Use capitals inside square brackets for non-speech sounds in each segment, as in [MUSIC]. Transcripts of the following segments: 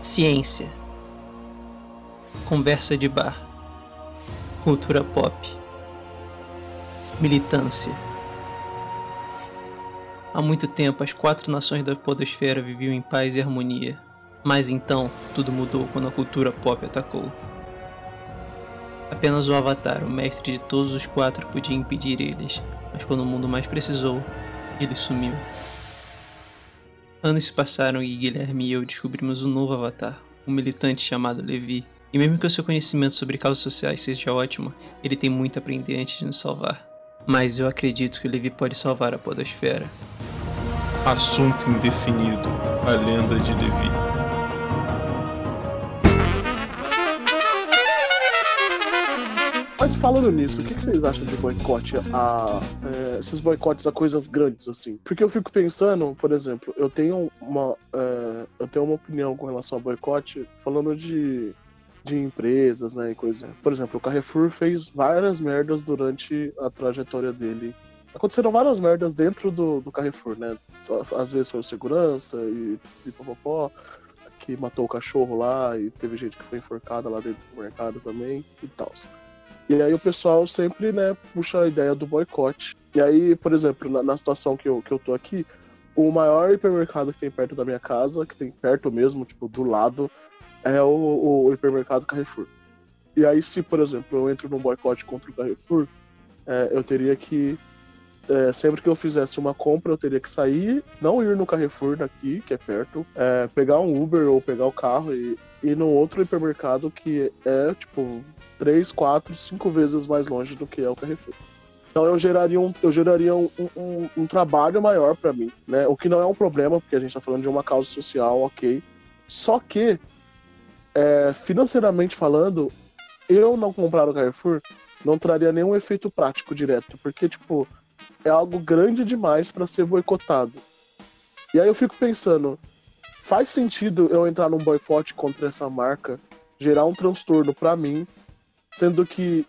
Ciência. Conversa de bar. Cultura pop. Militância. Há muito tempo, as quatro nações da Podosfera viviam em paz e harmonia. Mas então, tudo mudou quando a cultura pop atacou. Apenas o Avatar, o mestre de todos os quatro, podia impedir eles, mas quando o mundo mais precisou, ele sumiu. Anos se passaram e Guilherme e eu descobrimos um novo Avatar, um militante chamado Levi. E mesmo que o seu conhecimento sobre causas sociais seja ótimo, ele tem muito a aprender antes de nos salvar. Mas eu acredito que o Levi pode salvar a Podosfera. Assunto indefinido: A lenda de Levi. Mas falando nisso, o que, vocês acham de boicote a. É, esses boicotes a coisas grandes, assim? Porque eu fico pensando, por exemplo, eu tenho uma. É, eu tenho uma opinião com relação ao boicote, falando de. De empresas, né, e coisa. Por exemplo, o Carrefour fez várias merdas durante a trajetória dele aconteceram várias merdas dentro do, do Carrefour, né? Às vezes foi segurança e, e popopó, que matou o cachorro lá e teve gente que foi enforcada lá dentro do mercado também e tal. E aí o pessoal sempre, né, puxa a ideia do boicote. E aí, por exemplo, na, na, situação que eu, que eu tô aqui, o maior hipermercado que tem perto da minha casa, que tem perto mesmo, tipo, do lado, é o, o hipermercado Carrefour. E aí, se, por exemplo, eu entro num boicote contra o Carrefour, é, eu teria que. É, sempre que eu fizesse uma compra, eu teria que sair, não ir no Carrefour daqui, que é perto, é, pegar um Uber ou pegar o carro e ir no outro hipermercado que é, tipo, três, quatro, cinco vezes mais longe do que é o Carrefour. Então eu geraria um, eu geraria um, um, um trabalho maior para mim, né? O que não é um problema, porque a gente está falando de uma causa social, ok. Só que, é, financeiramente falando, eu não comprar no Carrefour não traria nenhum efeito prático direto, porque, tipo, é algo grande demais para ser boicotado. E aí eu fico pensando, faz sentido eu entrar num boicote contra essa marca, gerar um transtorno para mim sendo que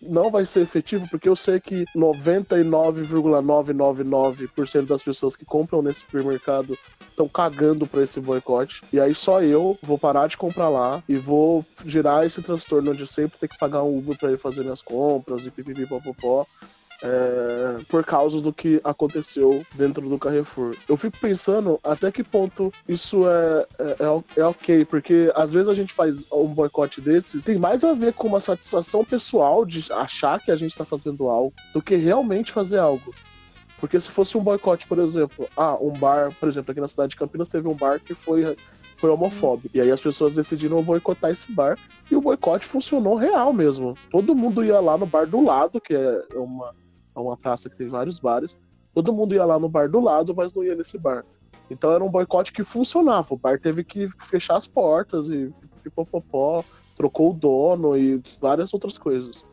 não vai ser efetivo, porque eu sei que 99,999% das pessoas que compram nesse supermercado estão cagando para esse boicote. E aí só eu vou parar de comprar lá e vou gerar esse transtorno de sempre ter que pagar um Uber para ir fazer minhas compras e pipipipopopó é, por causa do que aconteceu dentro do Carrefour. Eu fico pensando até que ponto isso é, é, é, é ok, porque às vezes a gente faz um boicote desses, tem mais a ver com uma satisfação pessoal de achar que a gente está fazendo algo do que realmente fazer algo. Porque se fosse um boicote, por exemplo, ah, um bar, por exemplo, aqui na cidade de Campinas teve um bar que foi foi homofóbico. E aí as pessoas decidiram boicotar esse bar e o boicote funcionou real mesmo. Todo mundo ia lá no bar do lado, que é uma, é uma praça que tem vários bares. Todo mundo ia lá no bar do lado, mas não ia nesse bar. Então era um boicote que funcionava. O bar teve que fechar as portas e pipopopó, trocou o dono e várias outras coisas.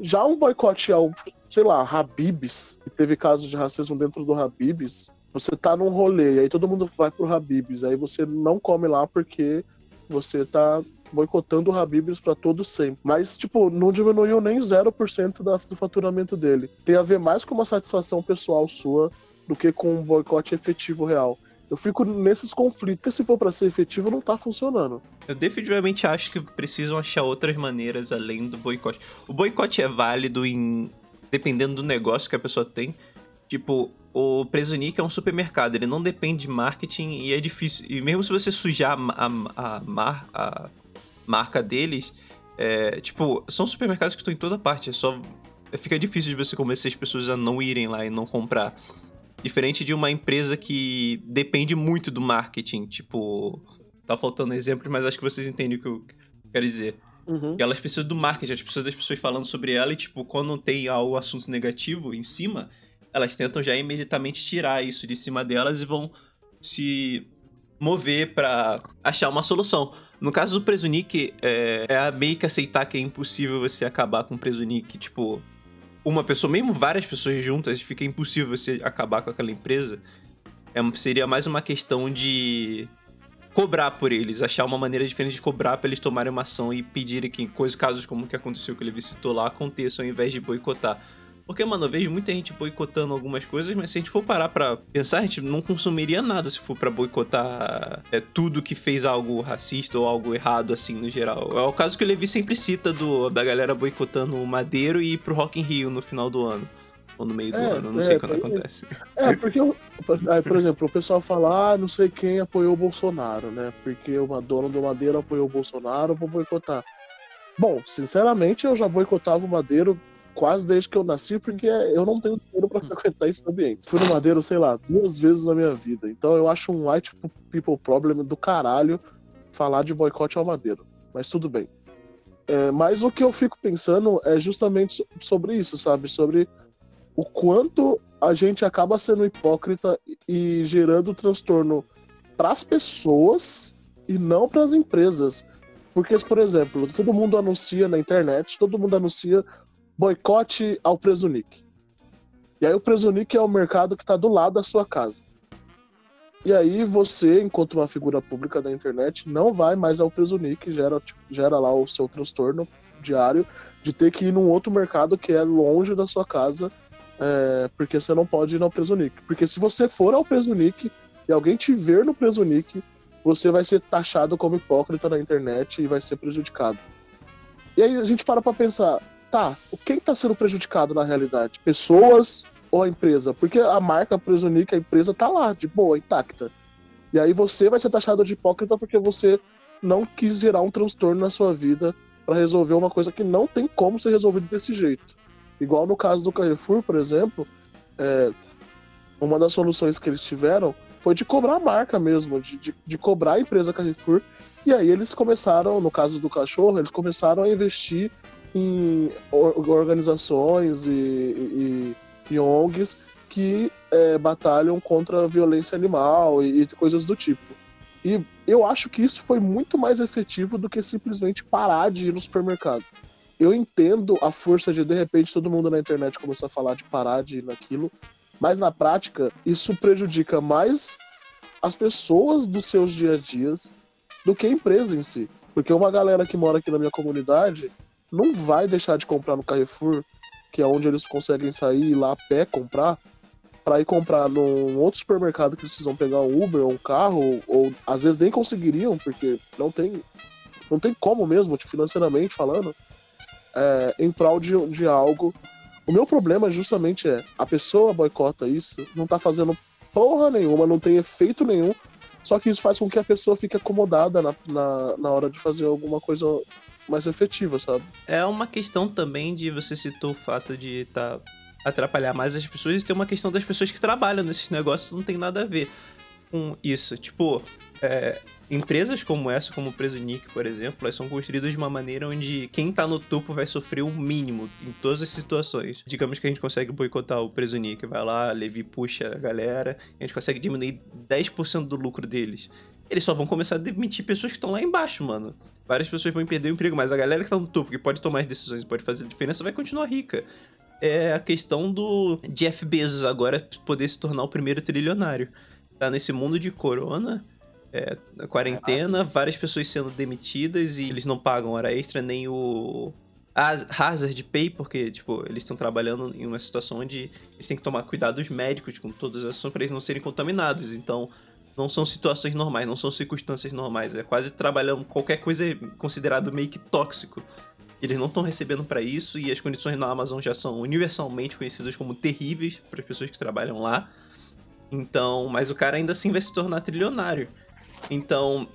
Já um boicote ao, sei lá, Habibs, que teve casos de racismo dentro do Habibs, você tá num rolê, aí todo mundo vai pro Habibs, aí você não come lá porque você tá boicotando o Habibs para todo sempre. Mas, tipo, não diminuiu nem 0% da, do faturamento dele. Tem a ver mais com uma satisfação pessoal sua do que com um boicote efetivo real. Eu fico nesses conflitos, porque se for para ser efetivo, não tá funcionando. Eu definitivamente acho que precisam achar outras maneiras além do boicote. O boicote é válido em dependendo do negócio que a pessoa tem. Tipo, o Presunic é um supermercado, ele não depende de marketing e é difícil. E mesmo se você sujar a, a, a, a marca deles, é, tipo, são supermercados que estão em toda parte, é só. Fica difícil de você convencer as pessoas a não irem lá e não comprar. Diferente de uma empresa que depende muito do marketing, tipo. Tá faltando exemplos, mas acho que vocês entendem o que eu quero dizer. Uhum. elas precisam do marketing, as pessoas das pessoas falando sobre ela e, tipo, quando tem algo assunto negativo em cima, elas tentam já imediatamente tirar isso de cima delas e vão se mover para achar uma solução. No caso do Presunic, é, é meio que aceitar que é impossível você acabar com o Presunic. Tipo, uma pessoa, mesmo várias pessoas juntas, fica impossível você acabar com aquela empresa. É, seria mais uma questão de cobrar por eles, achar uma maneira diferente de cobrar para eles tomarem uma ação e pedirem que coisas, casos como o que aconteceu que ele visitou lá aconteçam ao invés de boicotar. Porque, mano, eu vejo muita gente boicotando algumas coisas, mas se a gente for parar pra pensar, a gente não consumiria nada se for pra boicotar é, tudo que fez algo racista ou algo errado, assim, no geral. É o caso que o Levi sempre cita do, da galera boicotando o Madeiro e ir pro Rock in Rio no final do ano. Ou no meio do É, ano, não é, sei quando tem- acontece. É, porque, eu- aí, por exemplo, o pessoal fala, ah, não sei quem apoiou o Bolsonaro, né? Porque o dono do Madeiro apoiou o Bolsonaro, vou boicotar. Bom, sinceramente, eu já boicotava o Madeiro quase desde que eu nasci, porque eu não tenho dinheiro pra frequentar esse ambiente. Fui no Madeiro, sei lá, duas vezes na minha vida. Então eu acho um white people problem do caralho falar de boicote ao Madeiro. Mas tudo bem. É, mas o que eu fico pensando é justamente so- sobre isso, sabe? Sobre o quanto a gente acaba sendo hipócrita e gerando transtorno para as pessoas e não para as empresas. Porque, por exemplo, todo mundo anuncia na internet, todo mundo anuncia boicote ao Presunic. E aí o Presunic é o mercado que está do lado da sua casa. E aí você, enquanto uma figura pública da internet, não vai mais ao Presunic, gera, tipo, gera lá o seu transtorno diário de ter que ir num outro mercado que é longe da sua casa é, porque você não pode ir ao Presunic. Porque se você for ao Presunic e alguém te ver no Presunic, você vai ser taxado como hipócrita na internet e vai ser prejudicado. E aí a gente para pra pensar, tá, quem tá sendo prejudicado na realidade? Pessoas ou a empresa? Porque a marca Presunic, a empresa tá lá, de boa, intacta. E aí você vai ser taxado de hipócrita porque você não quis gerar um transtorno na sua vida para resolver uma coisa que não tem como ser resolvida desse jeito. Igual no caso do Carrefour, por exemplo, é, uma das soluções que eles tiveram foi de cobrar a marca mesmo, de, de, de cobrar a empresa Carrefour. E aí eles começaram, no caso do cachorro, eles começaram a investir em or- organizações e, e, e ONGs que é, batalham contra a violência animal e, e coisas do tipo. E eu acho que isso foi muito mais efetivo do que simplesmente parar de ir no supermercado eu entendo a força de de repente todo mundo na internet começou a falar de parar de ir naquilo, mas na prática isso prejudica mais as pessoas dos seus dia a dias do que a empresa em si. Porque uma galera que mora aqui na minha comunidade não vai deixar de comprar no Carrefour, que é onde eles conseguem sair ir lá a pé comprar, para ir comprar num outro supermercado que eles precisam pegar um Uber ou um carro, ou, às vezes nem conseguiriam, porque não tem, não tem como mesmo, financeiramente falando é, em prol de, de algo. O meu problema justamente é a pessoa boicota isso, não tá fazendo porra nenhuma, não tem efeito nenhum, só que isso faz com que a pessoa fique acomodada na, na, na hora de fazer alguma coisa mais efetiva, sabe? É uma questão também de você citou o fato de tá atrapalhar mais as pessoas e tem uma questão das pessoas que trabalham nesses negócios não tem nada a ver com isso. Tipo, é, empresas como essa, como o Presunic, por exemplo, elas são construídas de uma maneira onde quem tá no topo vai sofrer o mínimo em todas as situações. Digamos que a gente consegue boicotar o Presunic, vai lá, Levi puxa a galera, a gente consegue diminuir 10% do lucro deles. Eles só vão começar a demitir pessoas que estão lá embaixo, mano. Várias pessoas vão perder o emprego, mas a galera que tá no topo, que pode tomar as decisões e pode fazer a diferença, vai continuar rica. É a questão do Jeff Bezos agora poder se tornar o primeiro trilionário. Tá nesse mundo de corona, é, na quarentena, várias pessoas sendo demitidas e eles não pagam hora extra, nem o haz- hazard pay, porque, tipo, eles estão trabalhando em uma situação onde eles têm que tomar cuidados médicos com todas as ações para eles não serem contaminados. Então, não são situações normais, não são circunstâncias normais. É quase trabalhando qualquer coisa é considerado meio que tóxico. Eles não estão recebendo para isso e as condições na Amazon já são universalmente conhecidas como terríveis para as pessoas que trabalham lá. Então, mas o cara ainda assim vai se tornar trilionário. Então,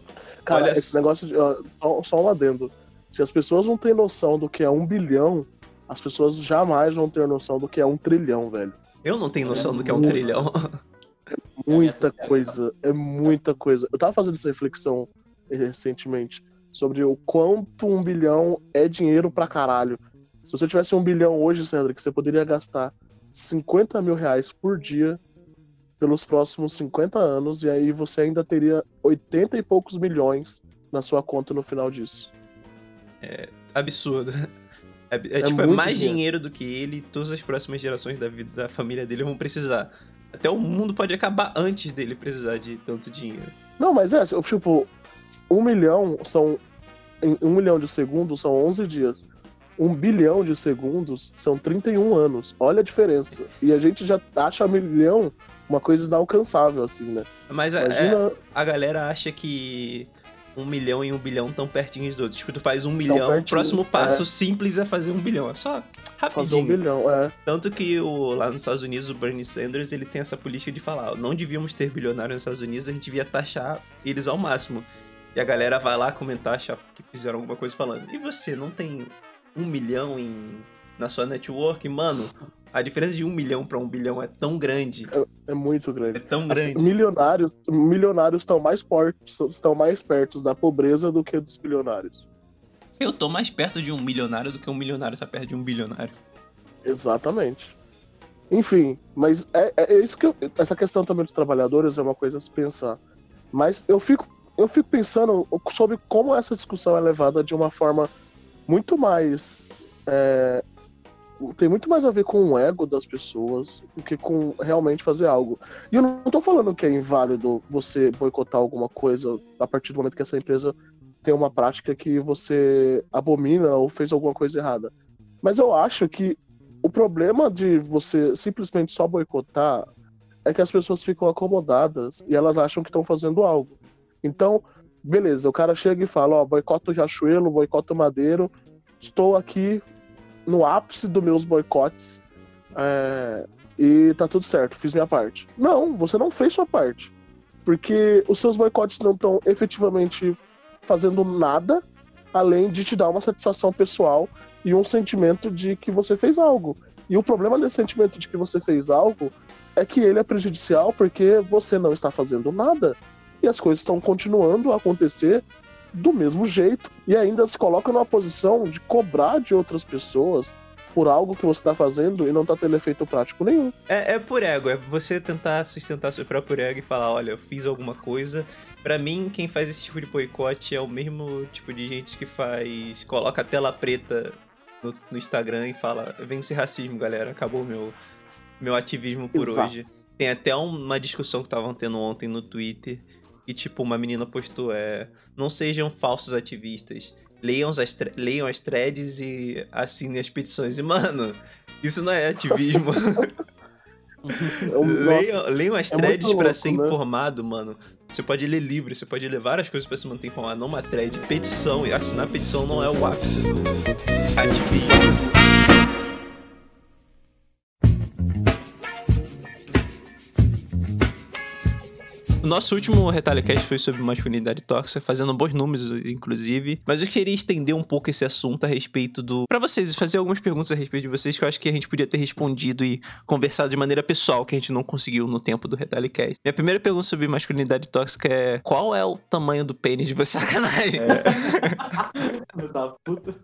Cara, Olha esse negócio de. ó, só, só um adendo. Se as pessoas não têm noção do que é um bilhão, as pessoas jamais vão ter noção do que é um trilhão, velho. eu não tenho noção do que é um trilhão. [LAUGHS] Muita coisa, é muita coisa. Eu tava fazendo essa reflexão recentemente sobre o quanto um bilhão é dinheiro pra caralho. Se você tivesse um bilhão hoje, Sandra, que você poderia gastar 50 mil reais por dia pelos próximos 50 anos, e aí você ainda teria 80 e poucos milhões na sua conta no final disso. Absurdo. É, é, É tipo, é mais dinheiro. dinheiro do que ele e todas as próximas gerações da vida da família dele vão precisar. Até o mundo pode acabar antes dele precisar de tanto dinheiro. Não, mas é, tipo, um milhão são. Um milhão de segundos são 11 dias. um bilhão de segundos são 31 anos. Olha a diferença. E a gente já acha um milhão uma coisa inalcançável, assim, né? Mas a, é, a galera acha que um milhão e um bilhão tão pertinhos dos outros. Tipo, tu faz um milhão, o próximo passo é. simples é fazer um bilhão. É só rapidinho. Fazer um bilhão, é. Tanto que o, lá nos Estados Unidos, o Bernie Sanders, ele tem essa política de falar, não devíamos ter bilionários nos Estados Unidos, a gente devia taxar eles ao máximo. E a galera vai lá comentar, achar que fizeram alguma coisa falando. E você, não tem um milhão em, na sua network? Mano, a diferença de um milhão para um bilhão é tão grande. É, é muito grande. É tão grande. milionários, milionários estão mais fortes, estão mais perto da pobreza do que dos bilionários. Eu tô mais perto de um milionário do que um milionário está perto de um bilionário. Exatamente. Enfim, mas é, é, é isso que eu, essa questão também dos trabalhadores é uma coisa a se pensar. Mas eu fico eu fico pensando sobre como essa discussão é levada de uma forma muito mais é, tem muito mais a ver com o ego das pessoas do que com realmente fazer algo. E eu não tô falando que é inválido você boicotar alguma coisa a partir do momento que essa empresa tem uma prática que você abomina ou fez alguma coisa errada. Mas eu acho que o problema de você simplesmente só boicotar é que as pessoas ficam acomodadas e elas acham que estão fazendo algo. Então, beleza, o cara chega e fala, ó, boicota o Riachuelo, boicota o Madeiro, estou aqui no ápice dos meus boicotes é, e tá tudo certo, fiz minha parte. Não, você não fez sua parte. Porque os seus boicotes não estão efetivamente fazendo nada além de te dar uma satisfação pessoal e um sentimento de que você fez algo. E o problema desse sentimento de que você fez algo é que ele é prejudicial porque você não está fazendo nada e as coisas estão continuando a acontecer do mesmo jeito e ainda se coloca numa posição de cobrar de outras pessoas por algo que você está fazendo e não está tendo efeito prático nenhum. É, é por ego, é você tentar sustentar seu próprio ego e falar, olha, eu fiz alguma coisa. Para mim, quem faz esse tipo de boicote é o mesmo tipo de gente que faz. coloca a tela preta no, no Instagram e fala, vence racismo, galera, acabou meu, meu ativismo por Exato. hoje. Tem até uma discussão que estavam tendo ontem no Twitter e tipo, uma menina postou, é. Não sejam falsos ativistas. Leiam as, leiam as threads e assinem as petições. E, mano, isso não é ativismo. [LAUGHS] leiam, leiam as é threads para ser né? informado, mano. Você pode ler livro, você pode ler várias coisas para se manter informado, não uma thread. Petição, e assinar petição não é o ápice do ativismo. Nosso último RetalhoCast foi sobre masculinidade tóxica, fazendo bons números, inclusive. Mas eu queria estender um pouco esse assunto a respeito do. para vocês, fazer algumas perguntas a respeito de vocês que eu acho que a gente podia ter respondido e conversado de maneira pessoal, que a gente não conseguiu no tempo do RetalhoCast. Minha primeira pergunta sobre masculinidade tóxica é: qual é o tamanho do pênis de você? [LAUGHS] Sacanagem. É. da puta.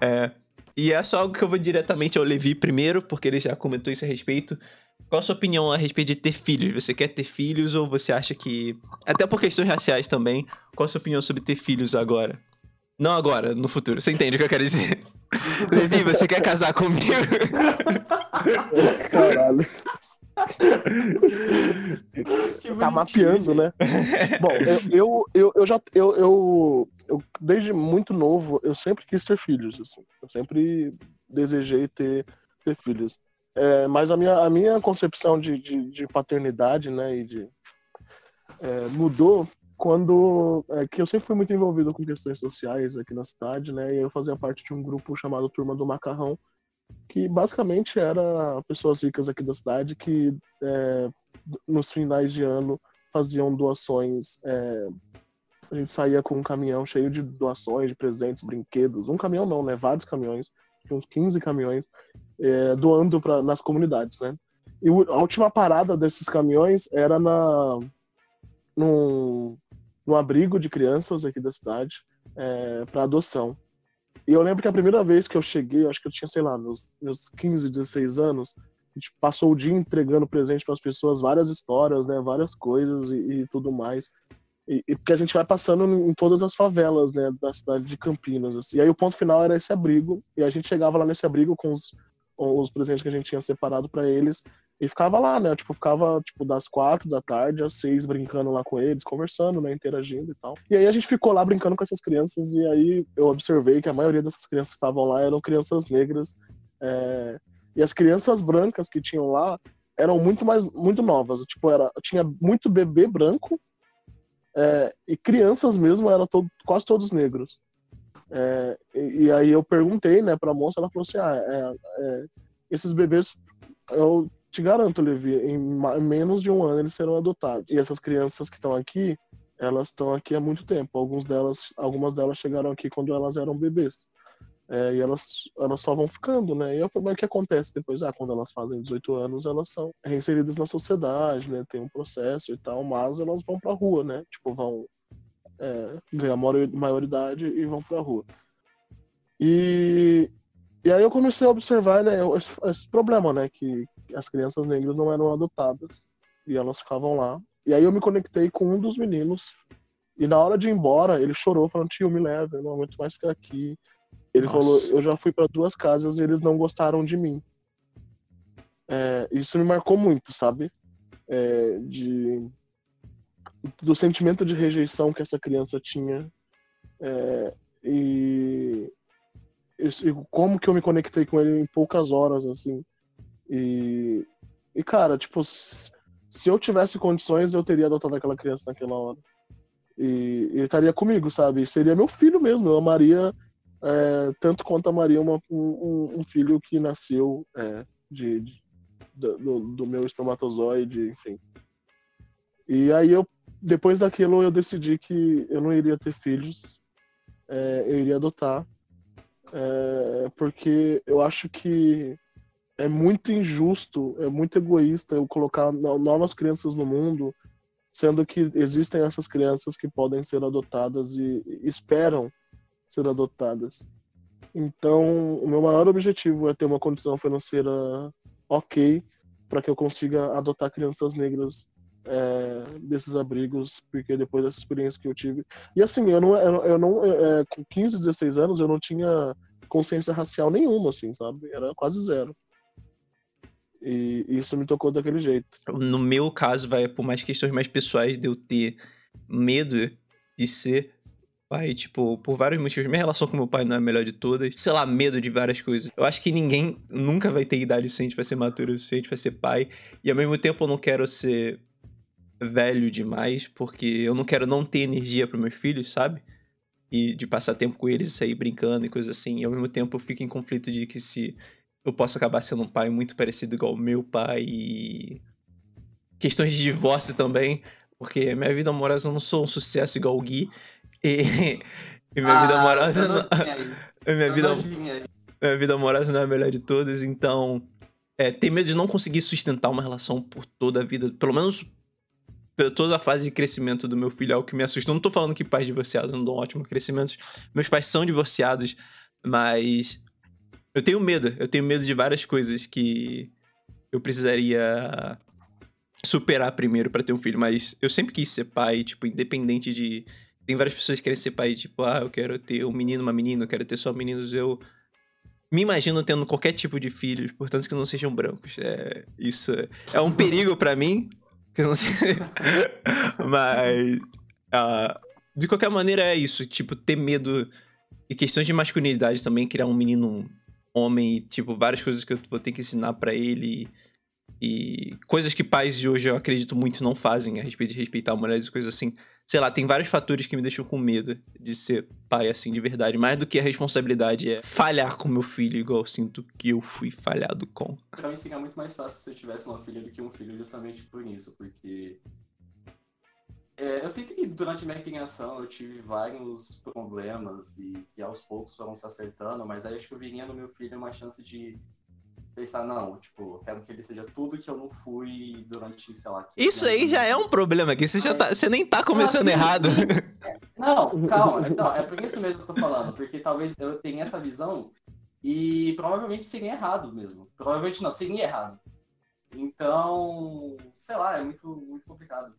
É. E é só algo que eu vou diretamente ao Levi primeiro, porque ele já comentou isso a respeito. Qual a sua opinião a respeito de ter filhos? Você quer ter filhos ou você acha que. Até por questões raciais também, qual a sua opinião sobre ter filhos agora? Não agora, no futuro. Você entende o que eu quero dizer? [LAUGHS] Levi, você quer casar comigo? Caralho. tá mapeando, né? Bom, eu, eu, eu já. Eu, eu, eu, desde muito novo, eu sempre quis ter filhos. Assim. Eu sempre desejei ter, ter filhos. É, mas a minha, a minha concepção de, de, de paternidade, né, e de, é, mudou quando é, que eu sempre fui muito envolvido com questões sociais aqui na cidade, né, e eu fazia parte de um grupo chamado Turma do Macarrão, que basicamente era pessoas ricas aqui da cidade que é, nos finais de ano faziam doações. É, a gente saía com um caminhão cheio de doações, de presentes, brinquedos. Um caminhão não, né? Vários caminhões, uns 15 caminhões, é, doando pra, nas comunidades, né? E a última parada desses caminhões era na num, num abrigo de crianças aqui da cidade é, para adoção. E eu lembro que a primeira vez que eu cheguei, acho que eu tinha, sei lá, meus, meus 15, 16 anos, a gente passou o dia entregando presente para as pessoas, várias histórias, né, várias coisas e, e tudo mais. E, e, porque a gente vai passando em todas as favelas, né, da cidade de Campinas. Assim. E aí o ponto final era esse abrigo, e a gente chegava lá nesse abrigo com os, os presentes que a gente tinha separado para eles, E ficava lá, né? Tipo, ficava tipo das quatro da tarde às seis brincando lá com eles, conversando, né? Interagindo e tal. E aí a gente ficou lá brincando com essas crianças e aí eu observei que a maioria dessas crianças que estavam lá eram crianças negras. É... E as crianças brancas que tinham lá eram muito mais muito novas. Tipo, era, tinha muito bebê branco é... e crianças mesmo eram todo, quase todos negros. É... E, e, aí eu perguntei, né, pra moça, ela falou assim: ah, é, é esses bebês eu te garanto, Levi, em menos de um ano eles serão adotados. E essas crianças que estão aqui, elas estão aqui há muito tempo. Alguns delas, algumas delas chegaram aqui quando elas eram bebês. É, e elas, elas só vão ficando, né? E eu, o que acontece depois? Ah, quando elas fazem 18 anos, elas são reinseridas na sociedade, né? Tem um processo e tal, mas elas vão pra rua, né? Tipo, vão é, ganhar maioridade e vão pra rua. E, e aí eu comecei a observar, né, esse, esse, problema, né, que as crianças negras não eram adotadas e elas ficavam lá. E aí eu me conectei com um dos meninos e na hora de ir embora ele chorou falando tio me leva, eu não aguento mais ficar aqui. Ele Nossa. falou eu já fui para duas casas e eles não gostaram de mim. É, isso me marcou muito, sabe? É, de do sentimento de rejeição que essa criança tinha é, e como que eu me conectei com ele em poucas horas, assim. E, e cara, tipo, se eu tivesse condições, eu teria adotado aquela criança naquela hora. E ele estaria comigo, sabe? Seria meu filho mesmo. Eu amaria é, tanto quanto amaria uma, um, um, filho que nasceu é, de, de do, do, meu espermatozoide, enfim. E aí eu, depois daquilo, eu decidi que eu não iria ter filhos, é, eu iria adotar é, porque eu acho que é muito injusto, é muito egoísta eu colocar novas crianças no mundo, sendo que existem essas crianças que podem ser adotadas e, esperam ser adotadas. Então, o meu maior objetivo é ter uma condição financeira ok para que eu consiga adotar crianças negras é, desses abrigos, porque depois dessa experiência que eu tive. E assim, eu não, eu, eu não é, com 15, 16 anos, eu não tinha consciência racial nenhuma, assim, sabe? Era quase zero. E isso me tocou daquele jeito. No meu caso, vai por mais questões mais pessoais de eu ter medo de ser pai, tipo, por vários motivos. Minha relação com meu pai não é a melhor de todas. Sei lá, medo de várias coisas. Eu acho que ninguém nunca vai ter idade suficiente pra ser maduro o suficiente pra ser pai. E ao mesmo tempo eu não quero ser velho demais, porque eu não quero não ter energia para meus filhos, sabe? E de passar tempo com eles e sair brincando e coisas assim. E ao mesmo tempo eu fico em conflito de que se eu posso acabar sendo um pai muito parecido igual o meu pai e questões de divórcio também, porque minha vida amorosa eu não sou um sucesso igual o Gui. E, [LAUGHS] e minha ah, [LAUGHS] vida amorosa não, minha vida minha vida amorosa não é a melhor de todas, então é, ter medo de não conseguir sustentar uma relação por toda a vida, pelo menos toda a fase de crescimento do meu filho é o que me assusta. Eu não tô falando que pais divorciados não dão ótimo crescimento. Meus pais são divorciados, mas eu tenho medo. Eu tenho medo de várias coisas que eu precisaria superar primeiro para ter um filho. Mas eu sempre quis ser pai, tipo, independente de. Tem várias pessoas que querem ser pai, tipo, ah, eu quero ter um menino, uma menina, eu quero ter só meninos. Eu me imagino tendo qualquer tipo de filhos, portanto que não sejam brancos. É, isso é um perigo para mim, que eu não sei. [LAUGHS] Mas. Uh, de qualquer maneira, é isso. Tipo, ter medo. E questões de masculinidade também, criar um menino homem, tipo, várias coisas que eu vou ter que ensinar para ele. E coisas que pais de hoje eu acredito muito não fazem a respeito de respeitar mulheres e coisas assim. Sei lá, tem vários fatores que me deixam com medo de ser pai assim de verdade. Mais do que a responsabilidade é falhar com meu filho, igual eu sinto que eu fui falhado com. Pra mim seria muito mais fácil se eu tivesse uma filha do que um filho, justamente por isso, porque. É, eu sinto que durante minha criação eu tive vários problemas e que aos poucos foram se acertando, mas aí acho que eu viria no meu filho uma chance de pensar, não, tipo, quero que ele seja tudo que eu não fui durante, sei lá. Isso aí já é um problema, que você, já tá, você nem tá começando ah, sim, errado. Sim. [LAUGHS] Não, calma, então, é por isso mesmo que eu tô falando, porque talvez eu tenha essa visão e provavelmente seria errado mesmo. Provavelmente não, seria errado. Então, sei lá, é muito, muito complicado.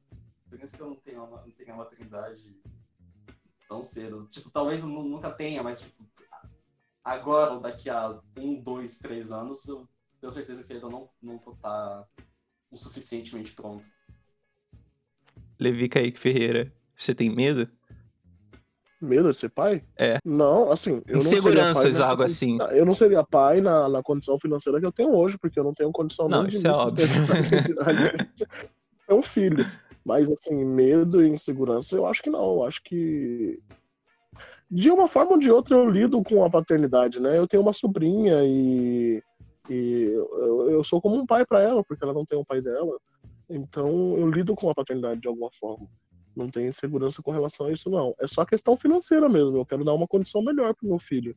Por isso que eu não tenho uma, não tenho uma maternidade tão cedo. Tipo, talvez eu nunca tenha, mas tipo, agora ou daqui a um, dois, três anos, eu tenho certeza que eu não, não vou estar tá o suficientemente pronto. Levi Kaique Ferreira, você tem medo? Medo de ser pai? É. Não, assim. Eu Inseguranças, não algo assim. Eu não seria pai na, na condição financeira que eu tenho hoje, porque eu não tenho condição Não, isso é óbvio. [LAUGHS] É um filho. Mas, assim, medo e insegurança, eu acho que não. Eu acho que. De uma forma ou de outra, eu lido com a paternidade, né? Eu tenho uma sobrinha e. E eu, eu sou como um pai para ela, porque ela não tem um pai dela. Então, eu lido com a paternidade de alguma forma. Não tenho insegurança com relação a isso, não. É só questão financeira mesmo. Eu quero dar uma condição melhor pro meu filho.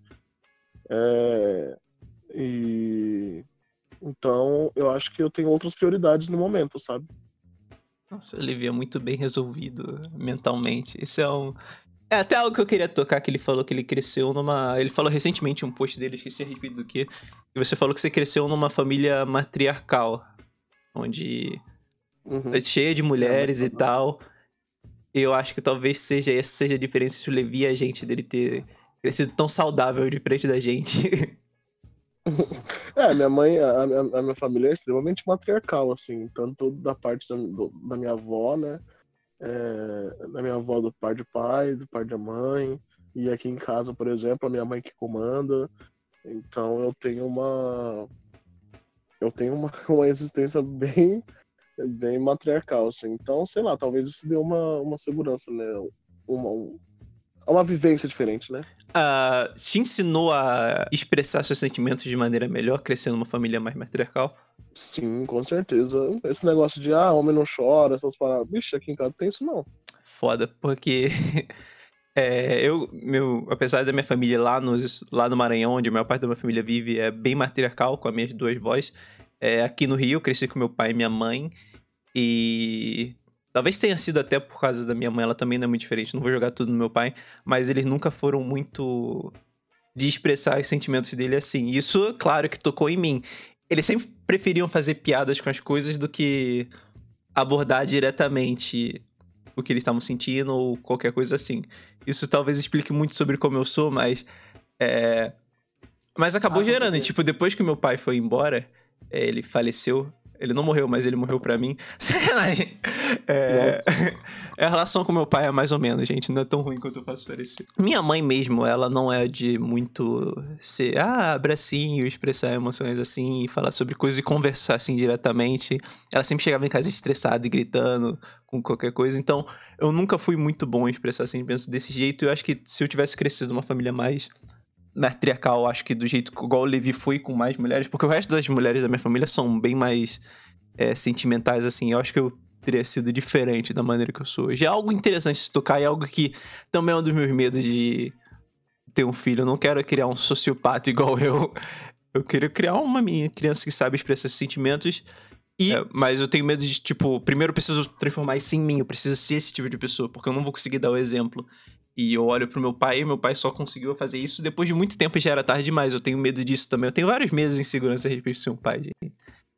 É, E. Então, eu acho que eu tenho outras prioridades no momento, sabe? Nossa, o Levi é muito bem resolvido mentalmente. Isso é um. É até algo que eu queria tocar, que ele falou que ele cresceu numa. Ele falou recentemente em um post dele, esqueci a respeito do que. E você falou que você cresceu numa família matriarcal. Onde Uhum. é cheia de mulheres e muito tal. Eu acho que talvez seja essa seja a diferença o Levi e a gente, dele ter crescido tão saudável de frente da gente. [LAUGHS] É, minha mãe, a, a minha família é extremamente matriarcal, assim, tanto da parte da, do- da minha avó, né? É, da minha avó do par de pai, do par de mãe, e aqui em casa, por exemplo, a minha mãe que comanda. Então eu tenho uma. Eu tenho uma, [LAUGHS] uma existência bem, bem matriarcal, assim. Então, sei lá, talvez isso dê uma, uma segurança, né? Uma, um- uma vivência diferente, né? Ah, te ensinou a expressar seus sentimentos de maneira melhor, crescendo numa família mais matriarcal? Sim, com certeza. Esse negócio de, ah, homem não chora, essas paradas. Vixe, aqui em casa tem isso não. Foda, porque [LAUGHS] é, eu, meu, apesar da minha família lá, nos, lá no Maranhão, onde a maior parte da minha família vive, é bem matriarcal, com as minhas duas vozes. É, aqui no Rio, eu cresci com meu pai e minha mãe. E talvez tenha sido até por causa da minha mãe, ela também não é muito diferente, não vou jogar tudo no meu pai, mas eles nunca foram muito de expressar os sentimentos dele assim. Isso, claro, que tocou em mim. Eles sempre preferiam fazer piadas com as coisas do que abordar diretamente o que eles estavam sentindo ou qualquer coisa assim. Isso talvez explique muito sobre como eu sou, mas. É... Mas acabou Ah, gerando. E, tipo, depois que meu pai foi embora, é, ele faleceu. Ele não morreu, mas ele morreu pra mim. [LAUGHS] Sacanagem. É... [LAUGHS] é, a relação com meu pai é mais ou menos, gente. Não é tão ruim quanto eu faço parecer. Minha mãe mesmo, ela não é de muito ser, ah, abracinho, expressar emoções assim, e falar sobre coisas e conversar assim diretamente. Ela sempre chegava em casa estressada e gritando com qualquer coisa. Então, eu nunca fui muito bom em expressar sentimentos desse jeito. Eu acho que se eu tivesse crescido numa família mais matriarcal, acho que do jeito que igual o Levi foi com mais mulheres, porque o resto das mulheres da minha família são bem mais é, sentimentais, assim. Eu acho que eu teria sido diferente da maneira que eu sou hoje. É algo interessante se tocar é algo que também é um dos meus medos de ter um filho. Eu não quero criar um sociopata igual [LAUGHS] eu. Eu queria criar uma minha criança que sabe expressar esses sentimentos. E, é, mas eu tenho medo de, tipo, primeiro eu preciso transformar isso em mim, eu preciso ser esse tipo de pessoa, porque eu não vou conseguir dar o exemplo. E eu olho pro meu pai e meu pai só conseguiu fazer isso depois de muito tempo e já era tarde demais. Eu tenho medo disso também. Eu tenho vários medos de insegurança a respeito de ser um pai, gente.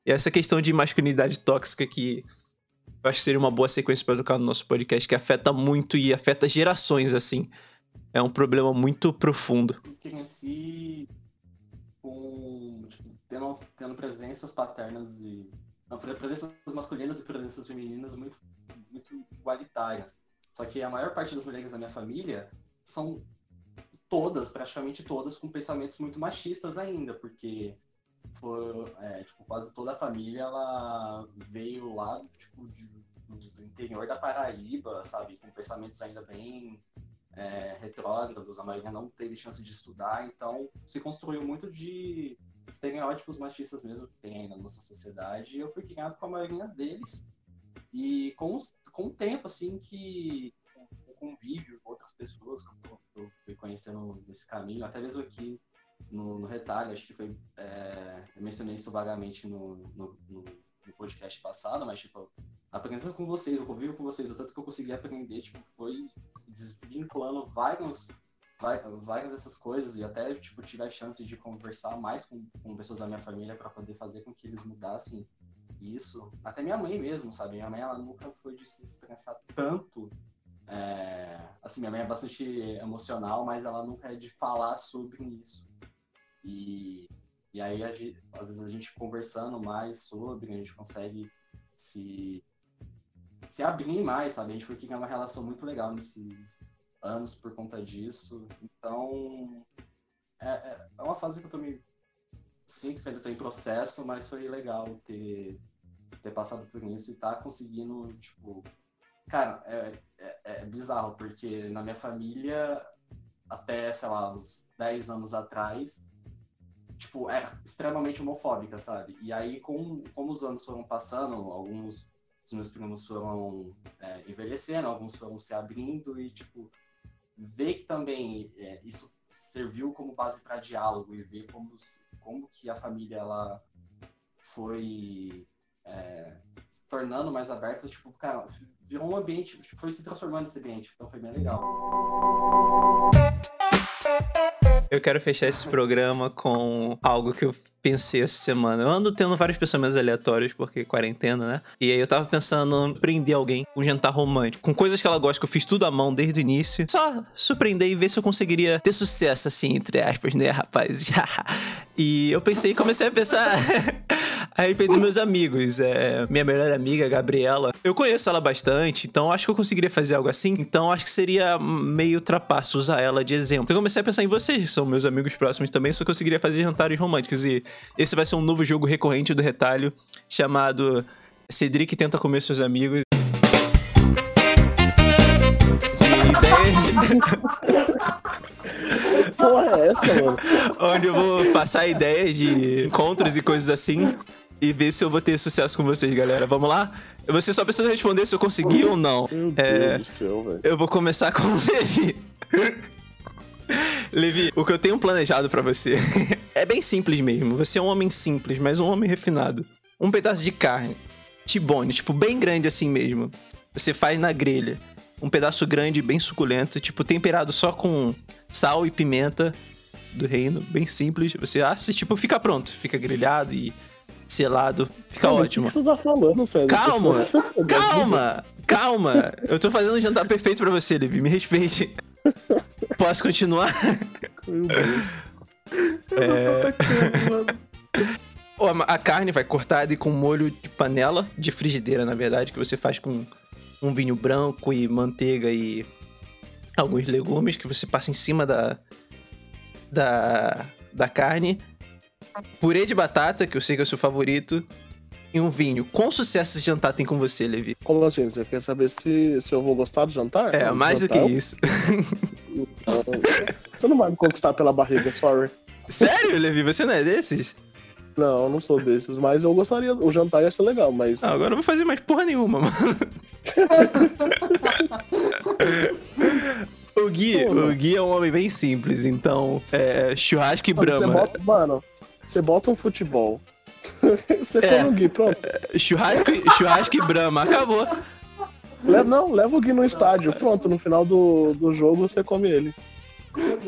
E essa questão de masculinidade tóxica que eu acho que seria uma boa sequência para tocar no nosso podcast, que afeta muito e afeta gerações, assim. É um problema muito profundo. Eu cresci com, tipo, tendo, tendo presenças paternas e. Não, presenças masculinas e presenças femininas muito, muito igualitárias. Só que a maior parte das mulheres da minha família são todas, praticamente todas, com pensamentos muito machistas ainda, porque é, tipo, quase toda a família ela veio lá tipo, de, do, interior da Paraíba, sabe, com pensamentos ainda bem é, retrógrados, a maioria não teve chance de estudar, então se construiu muito de estereótipos machistas mesmo que tem aí na nossa sociedade, e eu fui criado com a maioria deles, e com, os, com o tempo, assim, que o convívio com outras pessoas que eu, fui conhecendo nesse caminho, até mesmo aqui no, no retalho, acho que foi, é, eu mencionei isso vagamente no, no, no, no podcast passado, mas, tipo, a presença com vocês, o convívio com vocês, o tanto que eu consegui aprender, tipo, foi desvinculando vários, várias dessas coisas e até, tipo, tive a chance de conversar mais com, com pessoas da minha família para poder fazer com que eles mudassem isso. Até minha mãe mesmo, sabe? Minha mãe, ela nunca foi de se expressar tanto. É... Assim, minha mãe é bastante emocional, mas ela nunca é de falar sobre isso. E, e aí, gente, às vezes, a gente conversando mais sobre, a gente consegue se, se abrir mais, sabe? A gente foi criando uma relação muito legal nesses anos por conta disso. Então, é, é, é uma fase que eu tô me sinto que ainda tô em processo, mas foi legal ter, ter passado por isso e tá conseguindo, tipo. Cara, é, é, é bizarro, porque na minha família, até, sei lá, uns 10 anos atrás, tipo, era extremamente homofóbica, sabe? E aí, com, como os anos foram passando, alguns dos meus primos foram é, envelhecendo, alguns foram se abrindo e, tipo, ver que também é, isso serviu como base para diálogo e ver como, como que a família ela foi é, se tornando mais aberta, tipo, cara, virou um ambiente, foi se transformando esse ambiente, então foi bem legal. Eu quero fechar esse programa com algo que eu pensei essa semana. Eu ando tendo vários pensamentos aleatórios, porque quarentena, né? E aí eu tava pensando em prender alguém com um jantar romântico, com coisas que ela gosta, que eu fiz tudo à mão desde o início. Só surpreender e ver se eu conseguiria ter sucesso, assim, entre aspas, né, rapaz? [LAUGHS] e eu pensei, comecei a pensar [LAUGHS] a respeito dos meus amigos. É, minha melhor amiga, Gabriela, eu conheço ela bastante, então acho que eu conseguiria fazer algo assim. Então acho que seria meio trapaço usar ela de exemplo. Então comecei a pensar em vocês, que são meus amigos próximos também, que eu conseguiria fazer jantares românticos. E esse vai ser um novo jogo recorrente do retalho chamado Cedric tenta comer seus amigos. [LAUGHS] Porra, é essa, mano? Onde eu vou passar ideias de encontros e coisas assim e ver se eu vou ter sucesso com vocês, galera. Vamos lá? Você só precisa responder se eu conseguir ou não. Meu É, Deus do céu, velho. Eu vou começar com o Levi. Levi, o que eu tenho planejado pra você [LAUGHS] é bem simples mesmo. Você é um homem simples, mas um homem refinado. Um pedaço de carne, tibone, tipo, bem grande assim mesmo. Você faz na grelha. Um pedaço grande, bem suculento, tipo, temperado só com sal e pimenta do reino, bem simples. Você assa e, tipo, fica pronto. Fica grelhado e selado. Fica Cara, ótimo. O que você tá falando, sério? Calma, você- Calma, calma. Eu tô fazendo um jantar perfeito pra você, Levi. Me respeite. Posso continuar? Meu Deus. Ó, A carne vai cortada e com molho de panela, de frigideira, na verdade, que você faz com um vinho branco e manteiga e alguns legumes que você passa em cima da, da, da carne. Purê de batata, que eu sei que é o seu favorito. E um vinho. Quão sucesso esse jantar tem com você, Levi? Como assim? Você quer saber se, se eu vou gostar do jantar? É, mais do que jantar? isso. Então, [LAUGHS] Você não vai me conquistar pela barriga, sorry. Sério, Levi? Você não é desses? Não, eu não sou desses, mas eu gostaria. O jantar ia ser legal, mas. Não, agora eu vou fazer mais porra nenhuma, mano. [LAUGHS] o Gui, o Gui é um homem bem simples, então é churrasco e Mano, Você brama. bota, mano, você bota um futebol. [LAUGHS] você É. come o Gui, pronto. Churrasco, e- churrasco e brama, acabou. Le- não, leva o Gui no estádio, pronto. No final do, do jogo você come ele. [LAUGHS]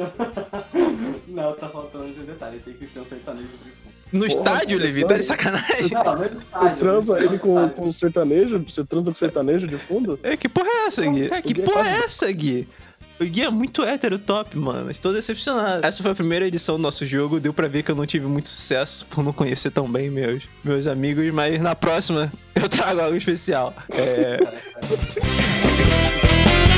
Não, tá faltando de um detalhe, tem que ter um sertanejo de fundo. No Porra, estádio, Levi, tá de sacanagem. Não, não é Você detalhe. transa ele com, com sertanejo? Você transa com sertanejo de fundo? É, que porra é essa, Gui? É, que O Gui é porra é quase- essa, Gui? O Gui é muito hétero top, mano. Estou decepcionado. Essa foi a primeira edição do nosso jogo. Deu pra ver que eu não tive muito sucesso por não conhecer tão bem meus, meus amigos, mas na próxima eu trago algo especial. É. [LAUGHS]